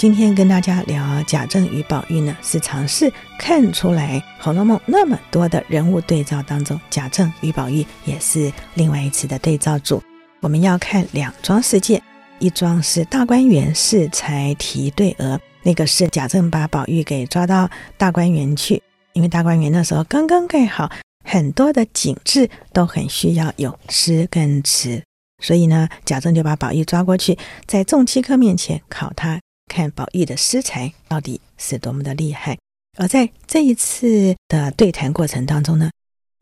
今天跟大家聊贾政与宝玉呢，是尝试看出来《红楼梦》那么多的人物对照当中，贾政与宝玉也是另外一次的对照组。我们要看两桩事件，一桩是大观园适才提对额，那个是贾政把宝玉给抓到大观园去，因为大观园那时候刚刚盖好，很多的景致都很需要有诗跟词，所以呢，贾政就把宝玉抓过去，在众七客面前考他，看宝玉的诗才到底是多么的厉害。而在这一次的对谈过程当中呢，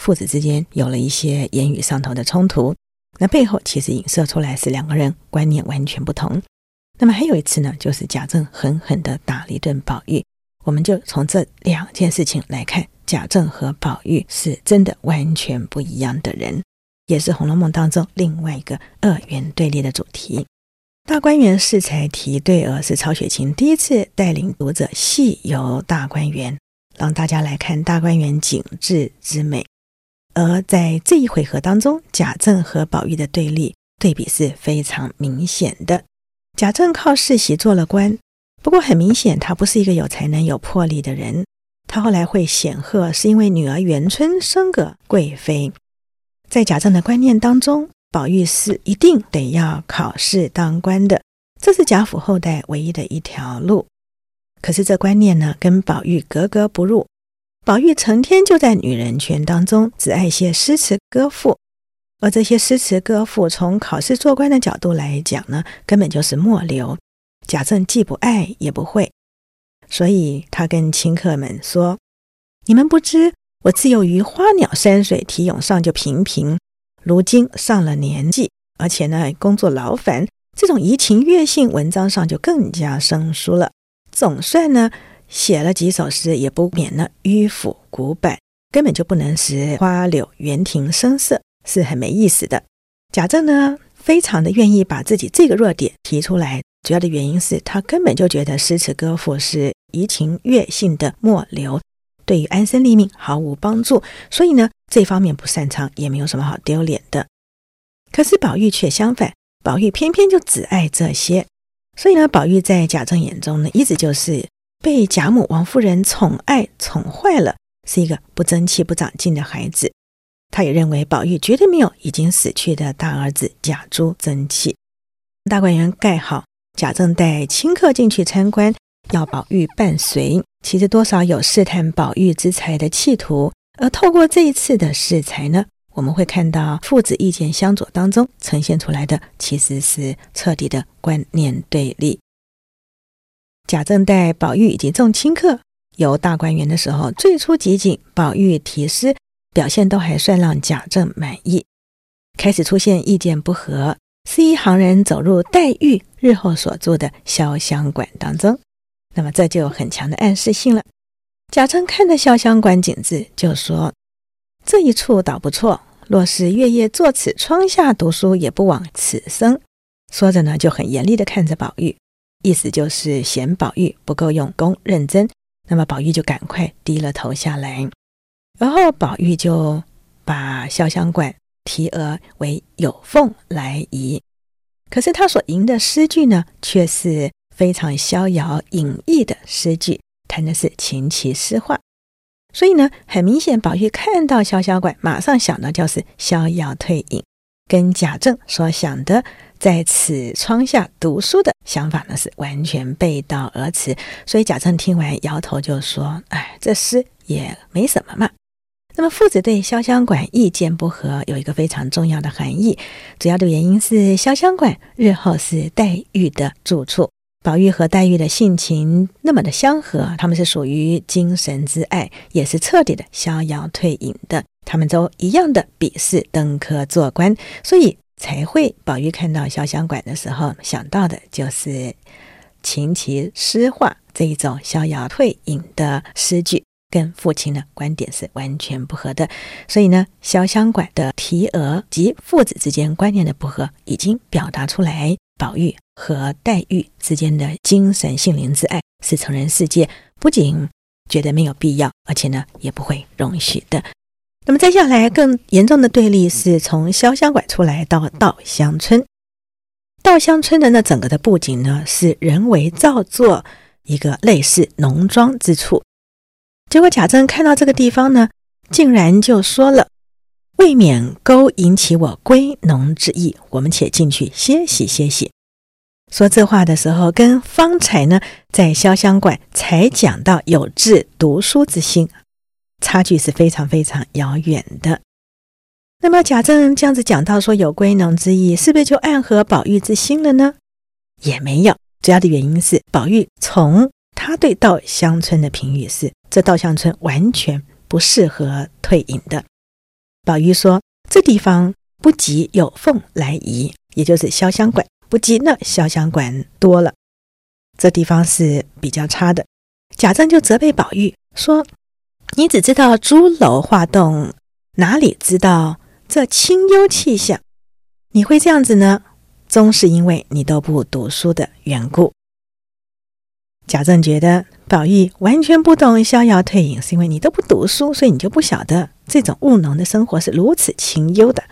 父子之间有了一些言语上头的冲突。那背后其实影射出来是两个人观念完全不同。那么还有一次呢，就是贾政狠狠地打了一顿宝玉。我们就从这两件事情来看，贾政和宝玉是真的完全不一样的人，也是《红楼梦》当中另外一个二元对立的主题。大观园适才提对额是曹雪芹第一次带领读者细游大观园，让大家来看大观园景致之美。而在这一回合当中，贾政和宝玉的对立对比是非常明显的。贾政靠世袭做了官，不过很明显他不是一个有才能、有魄力的人。他后来会显赫，是因为女儿元春生个贵妃。在贾政的观念当中，宝玉是一定得要考试当官的，这是贾府后代唯一的一条路。可是这观念呢，跟宝玉格格不入。宝玉成天就在女人圈当中，只爱些诗词歌赋，而这些诗词歌赋，从考试做官的角度来讲呢，根本就是末流。贾政既不爱也不会，所以他跟亲客们说：“你们不知，我自幼于花鸟山水题咏上就平平，如今上了年纪，而且呢工作劳烦，这种怡情悦性文章上就更加生疏了。总算呢。”写了几首诗，也不免呢迂腐古板，根本就不能使花柳园亭声色，是很没意思的。贾政呢，非常的愿意把自己这个弱点提出来，主要的原因是他根本就觉得诗词歌赋是怡情悦性的末流，对于安身立命毫无帮助，所以呢，这方面不擅长，也没有什么好丢脸的。可是宝玉却相反，宝玉偏偏就只爱这些，所以呢，宝玉在贾政眼中呢，一直就是。被贾母、王夫人宠爱宠坏了，是一个不争气、不长进的孩子。他也认为宝玉绝对没有已经死去的大儿子贾珠争气。大观园盖好，贾政带亲客进去参观，要宝玉伴随，其实多少有试探宝玉之才的企图。而透过这一次的试才呢，我们会看到父子意见相左当中呈现出来的，其实是彻底的观念对立。贾政带宝玉以及众亲客游大观园的时候，最初几景宝玉题诗表现都还算让贾政满意。开始出现意见不合，是一行人走入黛玉日后所住的潇湘馆当中，那么这就有很强的暗示性了。贾政看着潇湘馆景致，就说：“这一处倒不错，若是月夜坐此窗下读书，也不枉此生。”说着呢，就很严厉地看着宝玉。意思就是嫌宝玉不够用功认真，那么宝玉就赶快低了头下来，然后宝玉就把潇湘馆题额为“有凤来仪”，可是他所吟的诗句呢，却是非常逍遥隐逸的诗句，谈的是琴棋诗画，所以呢，很明显，宝玉看到潇湘馆，马上想到就是逍遥退隐，跟贾政所想的。在此窗下读书的想法呢，是完全背道而驰。所以贾政听完摇头就说：“哎，这诗也没什么嘛。”那么父子对潇湘馆意见不合，有一个非常重要的含义。主要的原因是潇湘馆日后是黛玉的住处，宝玉和黛玉的性情那么的相合，他们是属于精神之爱，也是彻底的逍遥退隐的。他们都一样的鄙视登科做官，所以。才会，宝玉看到潇湘馆的时候，想到的就是琴棋诗画这一种逍遥退隐的诗句，跟父亲的观点是完全不合的。所以呢，潇湘馆的题额及父子之间观念的不合，已经表达出来，宝玉和黛玉之间的精神性灵之爱是成人世界不仅觉得没有必要，而且呢，也不会容许的。那么再下来，更严重的对立是从潇湘馆出来到稻香村。稻香村的那整个的布景呢，是人为造作一个类似农庄之处。结果贾政看到这个地方呢，竟然就说了：“未免勾引起我归农之意，我们且进去歇息歇息。”说这话的时候，跟方才呢在潇湘馆才讲到有志读书之心，差距是非常非常遥远的。那么贾政这样子讲到说有归农之意，是不是就暗合宝玉之心了呢？也没有，主要的原因是宝玉从他对稻香村的评语是。这稻香村完全不适合退隐的。宝玉说：“这地方不及有凤来仪，也就是潇湘馆，不及那潇湘馆多了。这地方是比较差的。”贾政就责备宝玉说：“你只知道朱楼画栋，哪里知道这清幽气象？你会这样子呢？终是因为你都不读书的缘故。”贾政觉得。宝玉完全不懂逍遥退隐，是因为你都不读书，所以你就不晓得这种务农的生活是如此清幽的。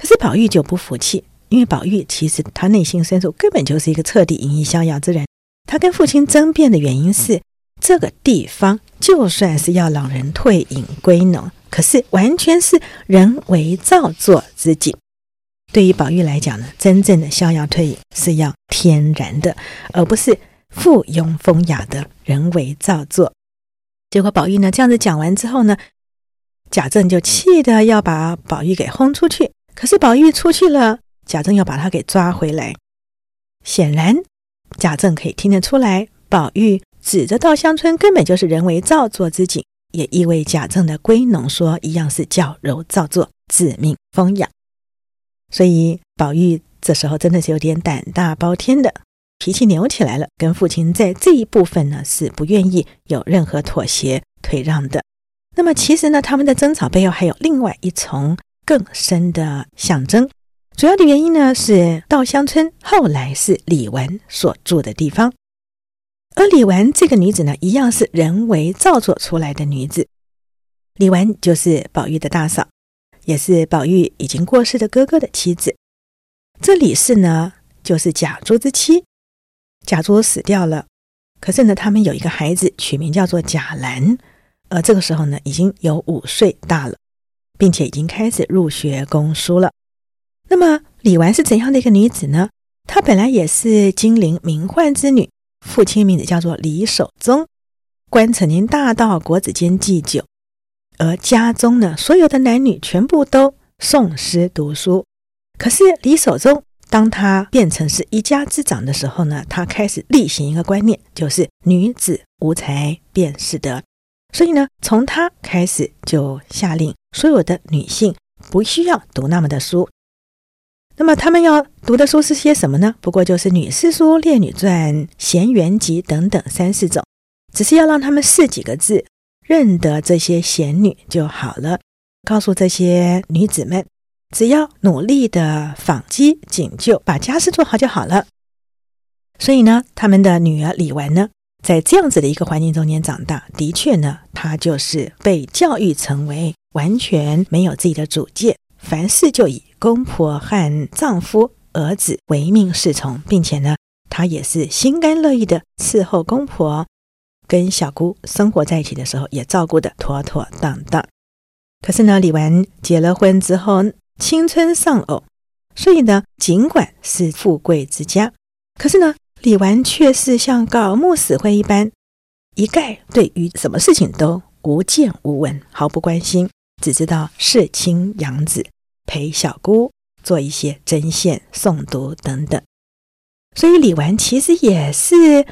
可是宝玉就不服气，因为宝玉其实他内心深处根本就是一个彻底隐逸逍遥之人。他跟父亲争辩的原因是，这个地方就算是要老人退隐归农，可是完全是人为造作之景。对于宝玉来讲呢，真正的逍遥退隐是要天然的，而不是。附庸风雅的人为造作，结果宝玉呢这样子讲完之后呢，贾政就气得要把宝玉给轰出去。可是宝玉出去了，贾政要把他给抓回来。显然，贾政可以听得出来，宝玉指着稻香村根本就是人为造作之景，也意味贾政的归农说一样是矫揉造作、自命风雅。所以宝玉这时候真的是有点胆大包天的。脾气扭起来了，跟父亲在这一部分呢是不愿意有任何妥协退让的。那么其实呢，他们的争吵背后还有另外一重更深的象征。主要的原因呢是稻香村后来是李纨所住的地方，而李纨这个女子呢，一样是人为造作出来的女子。李纨就是宝玉的大嫂，也是宝玉已经过世的哥哥的妻子。这李氏呢，就是贾珠之妻。贾珠死掉了，可是呢，他们有一个孩子，取名叫做贾兰，而这个时候呢，已经有五岁大了，并且已经开始入学攻书了。那么李纨是怎样的一个女子呢？她本来也是金陵名宦之女，父亲名字叫做李守宗，官曾经大到国子监祭酒，而家中呢，所有的男女全部都诵诗读书，可是李守宗。当他变成是一家之长的时候呢，他开始例行一个观念，就是女子无才便是德。所以呢，从他开始就下令所有的女性不需要读那么的书。那么他们要读的书是些什么呢？不过就是《女诗书》《列女传》《闲园集》等等三四种，只是要让他们识几个字，认得这些贤女就好了。告诉这些女子们。只要努力的纺机锦绣，把家事做好就好了。所以呢，他们的女儿李纨呢，在这样子的一个环境中间长大，的确呢，她就是被教育成为完全没有自己的主见，凡事就以公婆和丈夫、儿子唯命是从，并且呢，她也是心甘乐意的伺候公婆，跟小姑生活在一起的时候，也照顾得妥妥当当。可是呢，李纨结了婚之后，青春丧偶，所以呢，尽管是富贵之家，可是呢，李纨却是像槁木死灰一般，一概对于什么事情都无见无闻，毫不关心，只知道侍亲养子，陪小姑做一些针线、诵读等等。所以李纨其实也是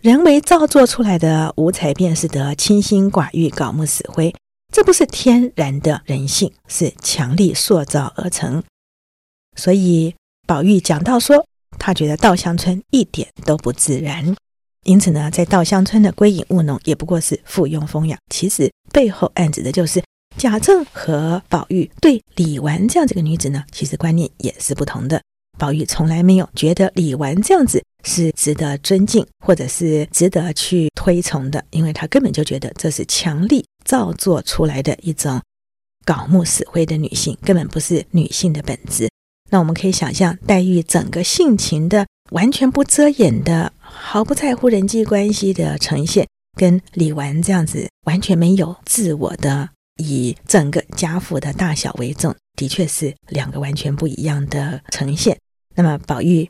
人为造作出来的，无才便是德，清心寡欲，槁木死灰。这不是天然的人性，是强力塑造而成。所以宝玉讲到说，他觉得稻香村一点都不自然。因此呢，在稻香村的归隐务农，也不过是附庸风雅。其实背后暗指的就是贾政和宝玉对李纨这样这个女子呢，其实观念也是不同的。宝玉从来没有觉得李纨这样子是值得尊敬，或者是值得去推崇的，因为他根本就觉得这是强力。造作出来的一种槁木死灰的女性，根本不是女性的本质。那我们可以想象，黛玉整个性情的完全不遮掩的、毫不在乎人际关系的呈现，跟李纨这样子完全没有自我的，以整个贾府的大小为重，的确是两个完全不一样的呈现。那么宝玉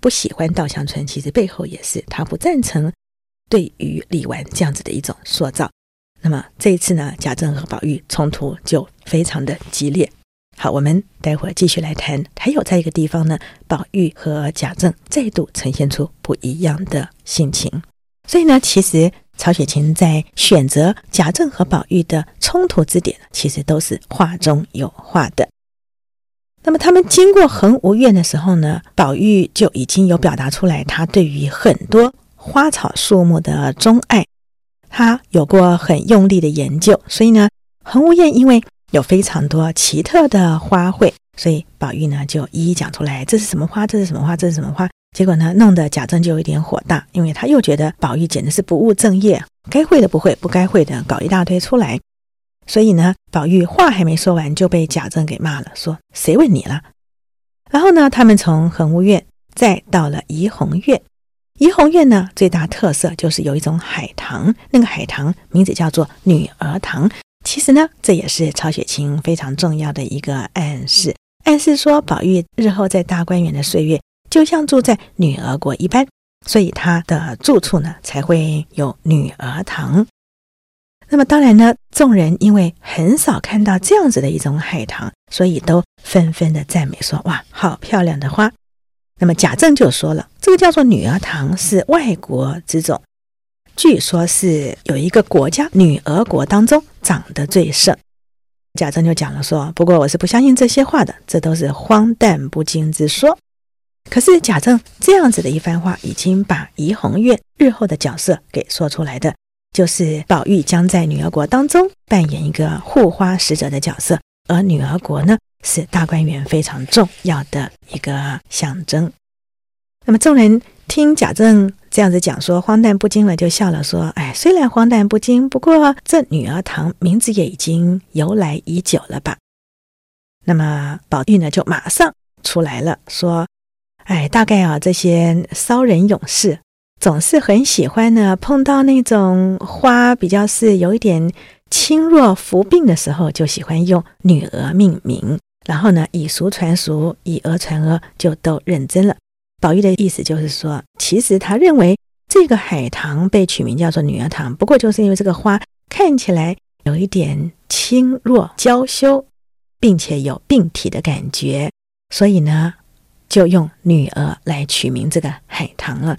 不喜欢稻香村，其实背后也是他不赞成对于李纨这样子的一种塑造。那么这一次呢，贾政和宝玉冲突就非常的激烈。好，我们待会儿继续来谈。还有在一个地方呢，宝玉和贾政再度呈现出不一样的性情。所以呢，其实曹雪芹在选择贾政和宝玉的冲突之点，其实都是画中有画的。那么他们经过蘅芜苑的时候呢，宝玉就已经有表达出来，他对于很多花草树木的钟爱，他有过很用力的研究。所以呢，蘅芜苑因为有非常多奇特的花卉，所以宝玉呢就一一讲出来，这是什么花？这是什么花？这是什么花？结果呢，弄得贾政就有点火大，因为他又觉得宝玉简直是不务正业，该会的不会，不该会的搞一大堆出来。所以呢，宝玉话还没说完，就被贾政给骂了，说：“谁问你了？”然后呢，他们从蘅芜苑再到了怡红院。怡红院呢，最大特色就是有一种海棠，那个海棠名字叫做女儿堂。其实呢，这也是曹雪芹非常重要的一个暗示，暗示说宝玉日后在大观园的岁月，就像住在女儿国一般，所以他的住处呢才会有女儿堂。那么当然呢，众人因为很少看到这样子的一种海棠，所以都纷纷的赞美说：“哇，好漂亮的花！”那么贾政就说了：“这个叫做女儿堂，是外国之种。”据说是有一个国家女儿国当中长得最盛，贾政就讲了说：“不过我是不相信这些话的，这都是荒诞不经之说。”可是贾政这样子的一番话，已经把怡红院日后的角色给说出来的，就是宝玉将在女儿国当中扮演一个护花使者的角色，而女儿国呢，是大观园非常重要的一个象征。那么众人听贾政。这样子讲说荒诞不经了，就笑了说：“哎，虽然荒诞不经，不过这女儿堂名字也已经由来已久了吧？”那么宝玉呢，就马上出来了，说：“哎，大概啊，这些骚人勇士总是很喜欢呢，碰到那种花比较是有一点轻弱伏病的时候，就喜欢用女儿命名，然后呢，以俗传俗，以讹传讹，就都认真了。”宝玉的意思就是说，其实他认为这个海棠被取名叫做女儿堂，不过就是因为这个花看起来有一点轻弱娇羞，并且有病体的感觉，所以呢，就用女儿来取名这个海棠了。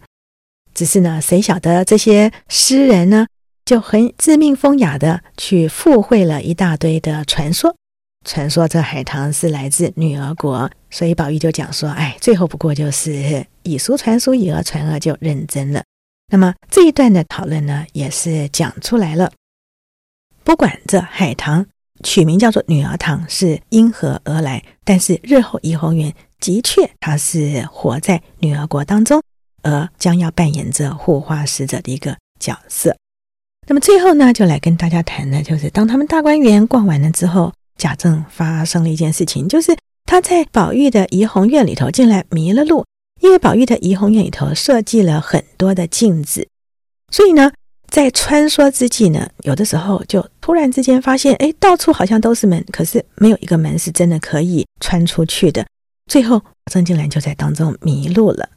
只是呢，谁晓得这些诗人呢，就很自命风雅的去附会了一大堆的传说。传说这海棠是来自女儿国，所以宝玉就讲说：“哎，最后不过就是以俗传俗，以讹传讹，就认真了。”那么这一段的讨论呢，也是讲出来了。不管这海棠取名叫做女儿堂是因何而来，但是日后怡红院的确它是活在女儿国当中，而将要扮演着护花使者的一个角色。那么最后呢，就来跟大家谈的，就是当他们大观园逛完了之后。贾政发生了一件事情，就是他在宝玉的怡红院里头竟然迷了路，因为宝玉的怡红院里头设计了很多的镜子，所以呢，在穿梭之际呢，有的时候就突然之间发现，哎，到处好像都是门，可是没有一个门是真的可以穿出去的。最后，贾政竟然就在当中迷路了。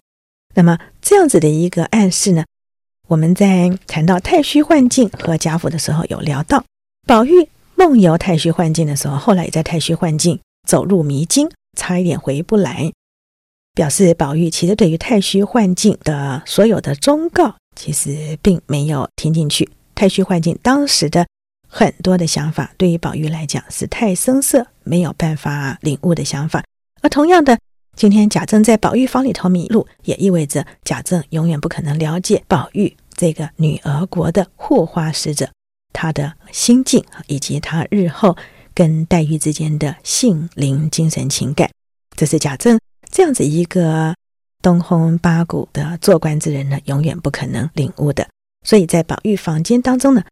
那么这样子的一个暗示呢，我们在谈到太虚幻境和贾府的时候有聊到宝玉。梦游太虚幻境的时候，后来也在太虚幻境走入迷津，差一点回不来。表示宝玉其实对于太虚幻境的所有的忠告，其实并没有听进去。太虚幻境当时的很多的想法，对于宝玉来讲是太生涩，没有办法领悟的想法。而同样的，今天贾政在宝玉房里头迷路，也意味着贾政永远不可能了解宝玉这个女儿国的护花使者。他的心境以及他日后跟黛玉之间的性灵精神情感，这是贾政这样子一个东烘八股的做官之人呢，永远不可能领悟的。所以在宝玉房间当中呢，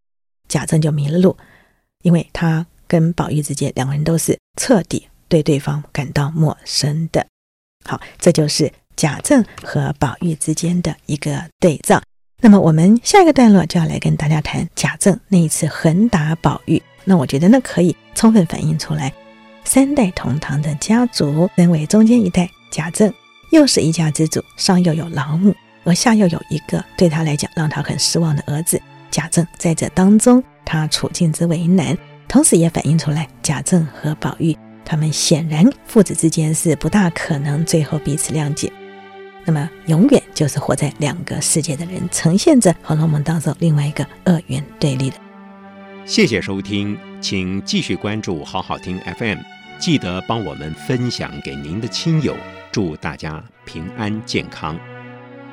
贾政就迷了路，因为他跟宝玉之间两个人都是彻底对对方感到陌生的。好，这就是贾政和宝玉之间的一个对照。那么我们下一个段落就要来跟大家谈贾政那一次横打宝玉。那我觉得那可以充分反映出来，三代同堂的家族，身为中间一代，贾政又是一家之主，上又有老母，而下又有一个对他来讲让他很失望的儿子。贾政在这当中，他处境之为难，同时也反映出来，贾政和宝玉他们显然父子之间是不大可能最后彼此谅解。那么，永远就是活在两个世界的人，呈现着《红楼梦》当中另外一个二元对立的。谢谢收听，请继续关注好好听 FM，记得帮我们分享给您的亲友，祝大家平安健康。